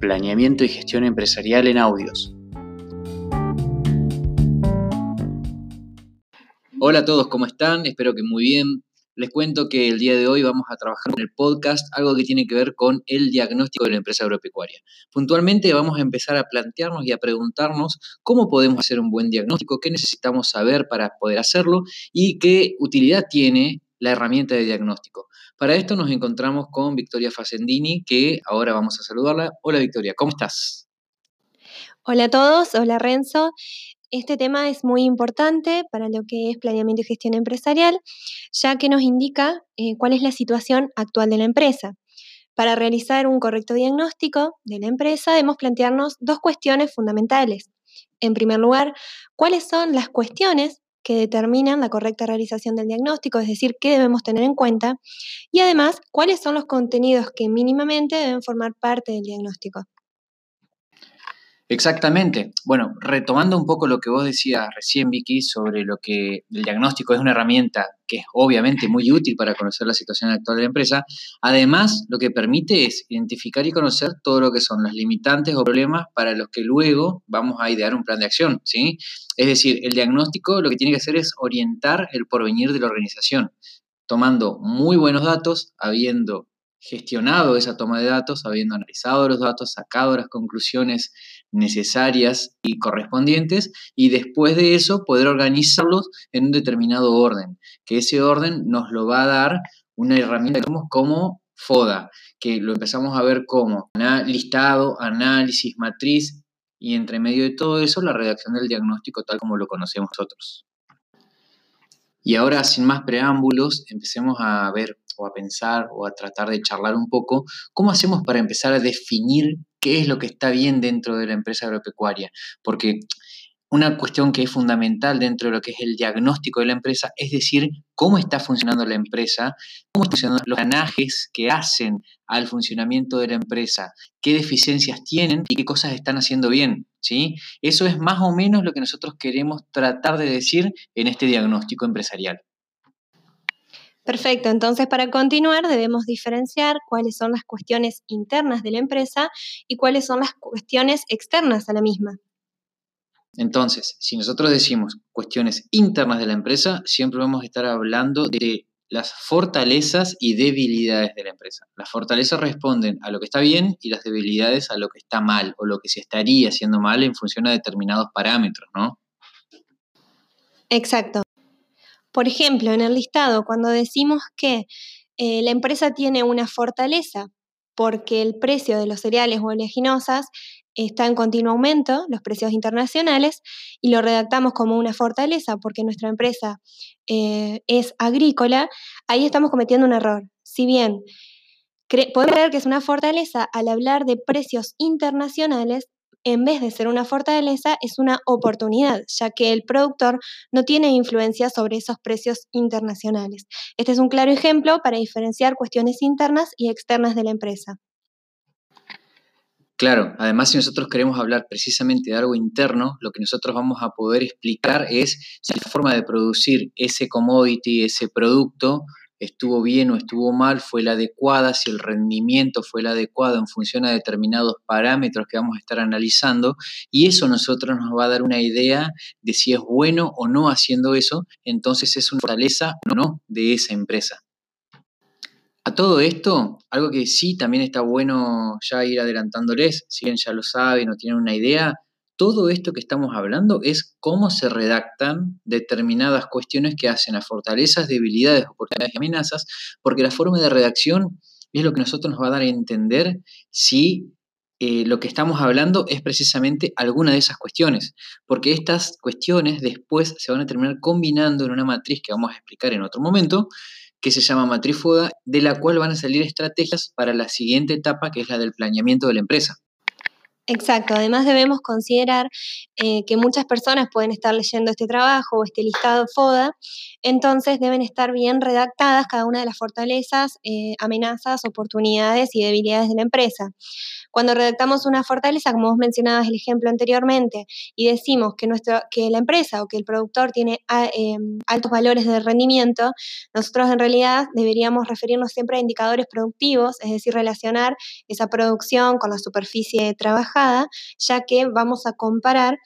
Planeamiento y gestión empresarial en audios. Hola a todos, ¿cómo están? Espero que muy bien. Les cuento que el día de hoy vamos a trabajar en el podcast algo que tiene que ver con el diagnóstico de la empresa agropecuaria. Puntualmente vamos a empezar a plantearnos y a preguntarnos cómo podemos hacer un buen diagnóstico, qué necesitamos saber para poder hacerlo y qué utilidad tiene la herramienta de diagnóstico. Para esto nos encontramos con Victoria Facendini, que ahora vamos a saludarla. Hola Victoria, ¿cómo estás? Hola a todos, hola Renzo. Este tema es muy importante para lo que es planeamiento y gestión empresarial, ya que nos indica eh, cuál es la situación actual de la empresa. Para realizar un correcto diagnóstico de la empresa debemos plantearnos dos cuestiones fundamentales. En primer lugar, cuáles son las cuestiones que determinan la correcta realización del diagnóstico, es decir, qué debemos tener en cuenta, y además cuáles son los contenidos que mínimamente deben formar parte del diagnóstico. Exactamente. Bueno, retomando un poco lo que vos decías recién, Vicky, sobre lo que el diagnóstico es una herramienta que es obviamente muy útil para conocer la situación actual de la empresa, además lo que permite es identificar y conocer todo lo que son las limitantes o problemas para los que luego vamos a idear un plan de acción, ¿sí? Es decir, el diagnóstico lo que tiene que hacer es orientar el porvenir de la organización, tomando muy buenos datos, habiendo gestionado esa toma de datos, habiendo analizado los datos, sacado las conclusiones necesarias y correspondientes, y después de eso poder organizarlos en un determinado orden, que ese orden nos lo va a dar una herramienta como FODA, que lo empezamos a ver como listado, análisis, matriz, y entre medio de todo eso la redacción del diagnóstico tal como lo conocemos nosotros. Y ahora, sin más preámbulos, empecemos a ver o a pensar o a tratar de charlar un poco, ¿cómo hacemos para empezar a definir qué es lo que está bien dentro de la empresa agropecuaria? Porque una cuestión que es fundamental dentro de lo que es el diagnóstico de la empresa es decir cómo está funcionando la empresa, cómo están funcionando los ganajes que hacen al funcionamiento de la empresa, qué deficiencias tienen y qué cosas están haciendo bien. ¿sí? Eso es más o menos lo que nosotros queremos tratar de decir en este diagnóstico empresarial. Perfecto, entonces para continuar debemos diferenciar cuáles son las cuestiones internas de la empresa y cuáles son las cuestiones externas a la misma. Entonces, si nosotros decimos cuestiones internas de la empresa, siempre vamos a estar hablando de las fortalezas y debilidades de la empresa. Las fortalezas responden a lo que está bien y las debilidades a lo que está mal o lo que se estaría haciendo mal en función a determinados parámetros, ¿no? Exacto. Por ejemplo, en el listado, cuando decimos que eh, la empresa tiene una fortaleza porque el precio de los cereales o oleaginosas está en continuo aumento, los precios internacionales, y lo redactamos como una fortaleza porque nuestra empresa eh, es agrícola, ahí estamos cometiendo un error. Si bien podemos creer que es una fortaleza al hablar de precios internacionales, en vez de ser una fortaleza, es una oportunidad, ya que el productor no tiene influencia sobre esos precios internacionales. Este es un claro ejemplo para diferenciar cuestiones internas y externas de la empresa. Claro, además si nosotros queremos hablar precisamente de algo interno, lo que nosotros vamos a poder explicar es si la forma de producir ese commodity, ese producto, estuvo bien o estuvo mal, fue la adecuada, si el rendimiento fue el adecuado en función a determinados parámetros que vamos a estar analizando, y eso nosotros nos va a dar una idea de si es bueno o no haciendo eso, entonces es una fortaleza o no de esa empresa. A todo esto, algo que sí también está bueno ya ir adelantándoles, si bien ya lo saben o tienen una idea, todo esto que estamos hablando es cómo se redactan determinadas cuestiones que hacen a fortalezas, debilidades, oportunidades y amenazas, porque la forma de redacción es lo que nosotros nos va a dar a entender si eh, lo que estamos hablando es precisamente alguna de esas cuestiones, porque estas cuestiones después se van a terminar combinando en una matriz que vamos a explicar en otro momento, que se llama matriz FODA, de la cual van a salir estrategias para la siguiente etapa, que es la del planeamiento de la empresa. Exacto, además debemos considerar eh, que muchas personas pueden estar leyendo este trabajo o este listado FODA, entonces deben estar bien redactadas cada una de las fortalezas, eh, amenazas, oportunidades y debilidades de la empresa. Cuando redactamos una fortaleza, como vos mencionabas el ejemplo anteriormente, y decimos que, nuestro, que la empresa o que el productor tiene em, altos valores de rendimiento, nosotros en realidad deberíamos referirnos siempre a indicadores productivos, es decir, relacionar esa producción con la superficie ya que vamos a comparar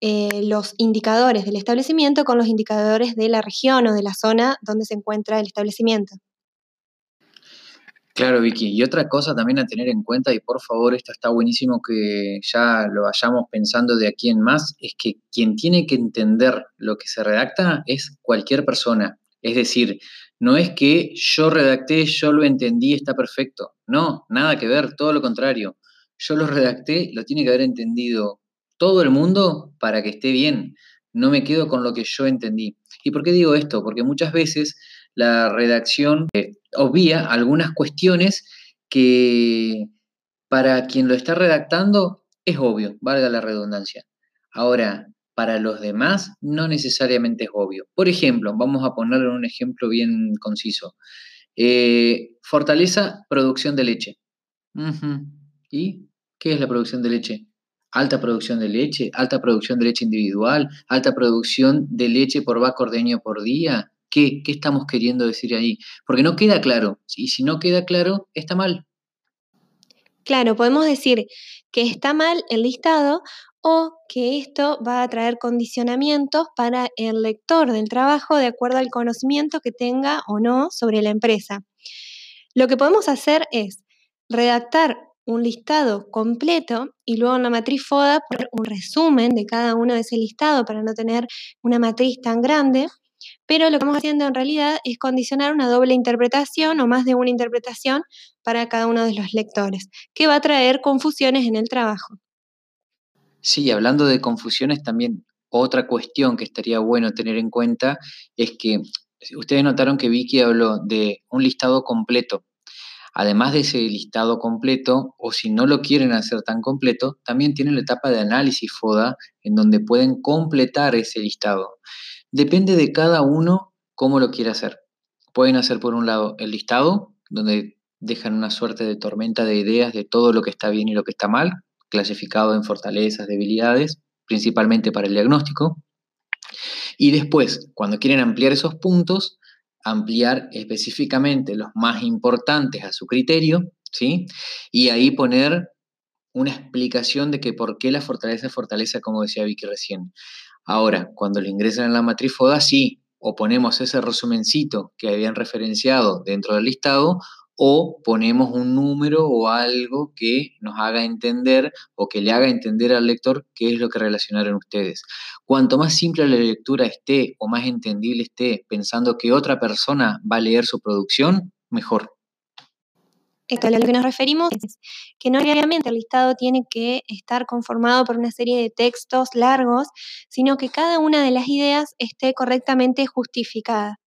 eh, los indicadores del establecimiento con los indicadores de la región o de la zona donde se encuentra el establecimiento. Claro, Vicky. Y otra cosa también a tener en cuenta, y por favor, esto está buenísimo que ya lo vayamos pensando de aquí en más, es que quien tiene que entender lo que se redacta es cualquier persona. Es decir, no es que yo redacté, yo lo entendí, está perfecto. No, nada que ver, todo lo contrario. Yo lo redacté, lo tiene que haber entendido todo el mundo para que esté bien. No me quedo con lo que yo entendí. ¿Y por qué digo esto? Porque muchas veces la redacción eh, obvia algunas cuestiones que para quien lo está redactando es obvio, valga la redundancia. Ahora, para los demás no necesariamente es obvio. Por ejemplo, vamos a ponerle un ejemplo bien conciso. Eh, fortaleza, producción de leche. ¿Y qué es la producción de leche? Alta producción de leche, alta producción de leche individual, alta producción de leche por vaca ordeño por día, ¿Qué, estamos queriendo decir ahí? Porque no queda claro. Y si no queda claro, está mal. Claro, podemos decir que está mal el listado o que esto va a traer condicionamientos para el lector del trabajo de acuerdo al conocimiento que tenga o no sobre la empresa. Lo que podemos hacer es redactar un listado completo y luego en la matriz FODA poner un resumen de cada uno de ese listado para no tener una matriz tan grande pero lo que estamos haciendo en realidad es condicionar una doble interpretación o más de una interpretación para cada uno de los lectores, que va a traer confusiones en el trabajo. Sí, hablando de confusiones, también otra cuestión que estaría bueno tener en cuenta es que ustedes notaron que Vicky habló de un listado completo. Además de ese listado completo, o si no lo quieren hacer tan completo, también tienen la etapa de análisis FODA en donde pueden completar ese listado. Depende de cada uno cómo lo quiera hacer. Pueden hacer por un lado el listado, donde dejan una suerte de tormenta de ideas de todo lo que está bien y lo que está mal, clasificado en fortalezas, debilidades, principalmente para el diagnóstico. Y después, cuando quieren ampliar esos puntos, ampliar específicamente los más importantes a su criterio, ¿sí? Y ahí poner una explicación de que por qué la fortaleza es fortaleza, como decía Vicky recién. Ahora, cuando lo ingresan en la matriz FODA, sí, o ponemos ese resumencito que habían referenciado dentro del listado, o ponemos un número o algo que nos haga entender o que le haga entender al lector qué es lo que relacionaron ustedes. Cuanto más simple la lectura esté o más entendible esté, pensando que otra persona va a leer su producción, mejor. Esto, a lo que nos referimos es que no necesariamente el listado tiene que estar conformado por una serie de textos largos, sino que cada una de las ideas esté correctamente justificada.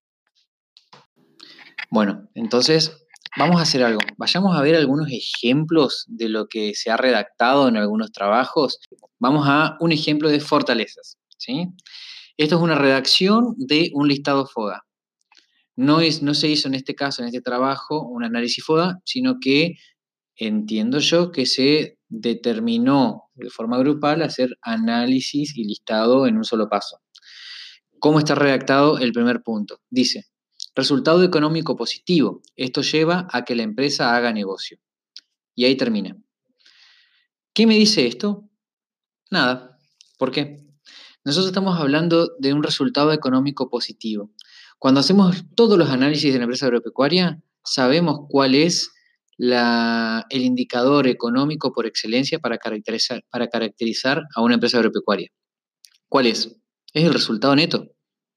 Bueno, entonces vamos a hacer algo. Vayamos a ver algunos ejemplos de lo que se ha redactado en algunos trabajos. Vamos a un ejemplo de fortalezas. ¿sí? Esto es una redacción de un listado FODA. No, es, no se hizo en este caso, en este trabajo, un análisis FODA, sino que entiendo yo que se determinó de forma grupal hacer análisis y listado en un solo paso. ¿Cómo está redactado el primer punto? Dice, resultado económico positivo. Esto lleva a que la empresa haga negocio. Y ahí termina. ¿Qué me dice esto? Nada. ¿Por qué? Nosotros estamos hablando de un resultado económico positivo. Cuando hacemos todos los análisis de la empresa agropecuaria, sabemos cuál es el indicador económico por excelencia para caracterizar, para caracterizar a una empresa agropecuaria. ¿Cuál es? Es el resultado neto.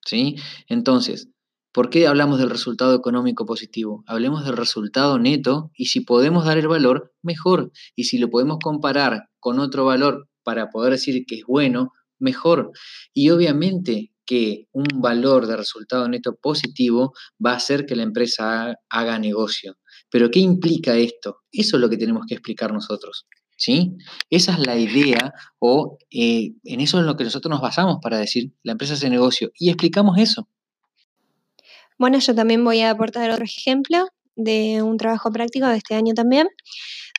¿sí? Entonces, ¿por qué hablamos del resultado económico positivo? Hablemos del resultado neto y si podemos dar el valor, mejor. Y si lo podemos comparar con otro valor para poder decir que es bueno, mejor. Y obviamente que un valor de resultado neto positivo va a hacer que la empresa haga negocio. Pero ¿qué implica esto? Eso es lo que tenemos que explicar nosotros. ¿Sí? Esa es la idea o eh, en eso es lo que nosotros nos basamos para decir la empresa hace negocio y explicamos eso. Bueno, yo también voy a aportar otro ejemplo de un trabajo práctico de este año también,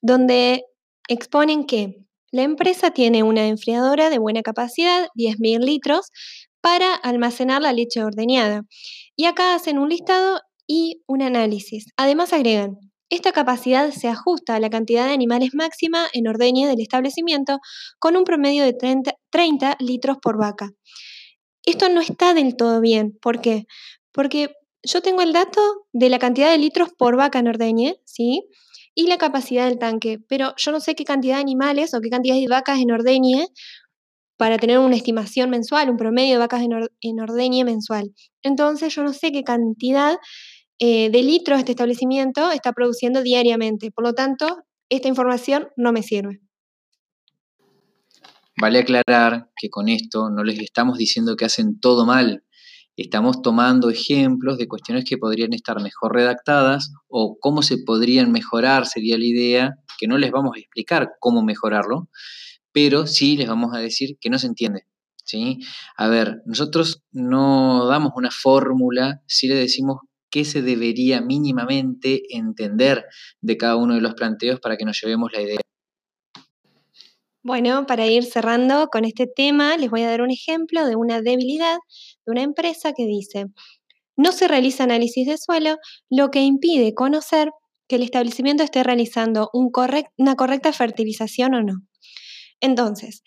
donde exponen que la empresa tiene una enfriadora de buena capacidad, 10.000 litros, para almacenar la leche ordeñada. Y acá hacen un listado y un análisis. Además agregan, esta capacidad se ajusta a la cantidad de animales máxima en ordeñe del establecimiento con un promedio de 30, 30 litros por vaca. Esto no está del todo bien. ¿Por qué? Porque yo tengo el dato de la cantidad de litros por vaca en ordeñe, ¿sí? Y la capacidad del tanque, pero yo no sé qué cantidad de animales o qué cantidad de vacas en ordeñe para tener una estimación mensual, un promedio de vacas en, ordeñe mensual. Entonces yo no sé qué cantidad eh, de litros este establecimiento está produciendo diariamente. Por lo tanto, esta información no me sirve. Vale aclarar que con esto no les estamos diciendo que hacen todo mal, estamos tomando ejemplos de cuestiones que podrían estar mejor redactadas o cómo se podrían mejorar, sería la idea, que no les vamos a explicar cómo mejorarlo, pero sí les vamos a decir que no se entiende. ¿sí? A ver, nosotros no damos una fórmula, sí le decimos qué se debería mínimamente entender de cada uno de los planteos para que nos llevemos la idea. Bueno, para ir cerrando con este tema, les voy a dar un ejemplo de una debilidad de una empresa que dice, no se realiza análisis de suelo, lo que impide conocer que el establecimiento esté realizando una correcta fertilización o no. Entonces,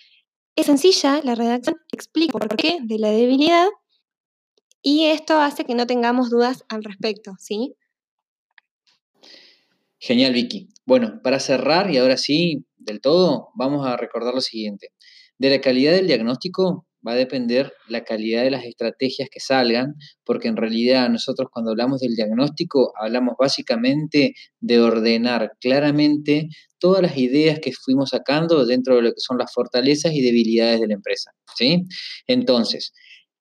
es sencilla la redacción, explica por qué de la debilidad y esto hace que no tengamos dudas al respecto, ¿sí? Genial, Vicky. Bueno, para cerrar y ahora sí, del todo, vamos a recordar lo siguiente. De la calidad del diagnóstico va a depender la calidad de las estrategias que salgan, porque en realidad nosotros cuando hablamos del diagnóstico hablamos básicamente de ordenar claramente todas las ideas que fuimos sacando dentro de lo que son las fortalezas y debilidades de la empresa. ¿sí? Entonces,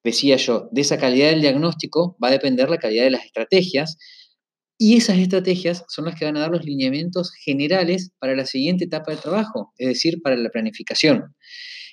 decía yo, de esa calidad del diagnóstico va a depender la calidad de las estrategias y esas estrategias son las que van a dar los lineamientos generales para la siguiente etapa de trabajo, es decir, para la planificación.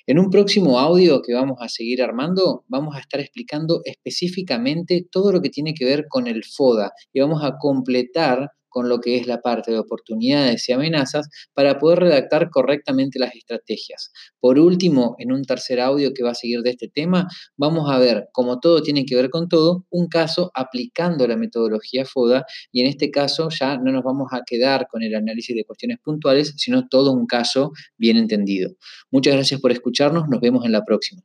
En un próximo audio que vamos a seguir armando, vamos a estar explicando específicamente todo lo que tiene que ver con el FODA y vamos a completar con lo que es la parte de oportunidades y amenazas para poder redactar correctamente las estrategias. Por último, en un tercer audio que va a seguir de este tema, vamos a ver, como todo tiene que ver con todo, un caso aplicando la metodología FODA y en este caso ya no nos vamos a quedar con el análisis de cuestiones puntuales, sino todo un caso bien entendido. Muchas gracias por escucharnos, nos vemos en la próxima.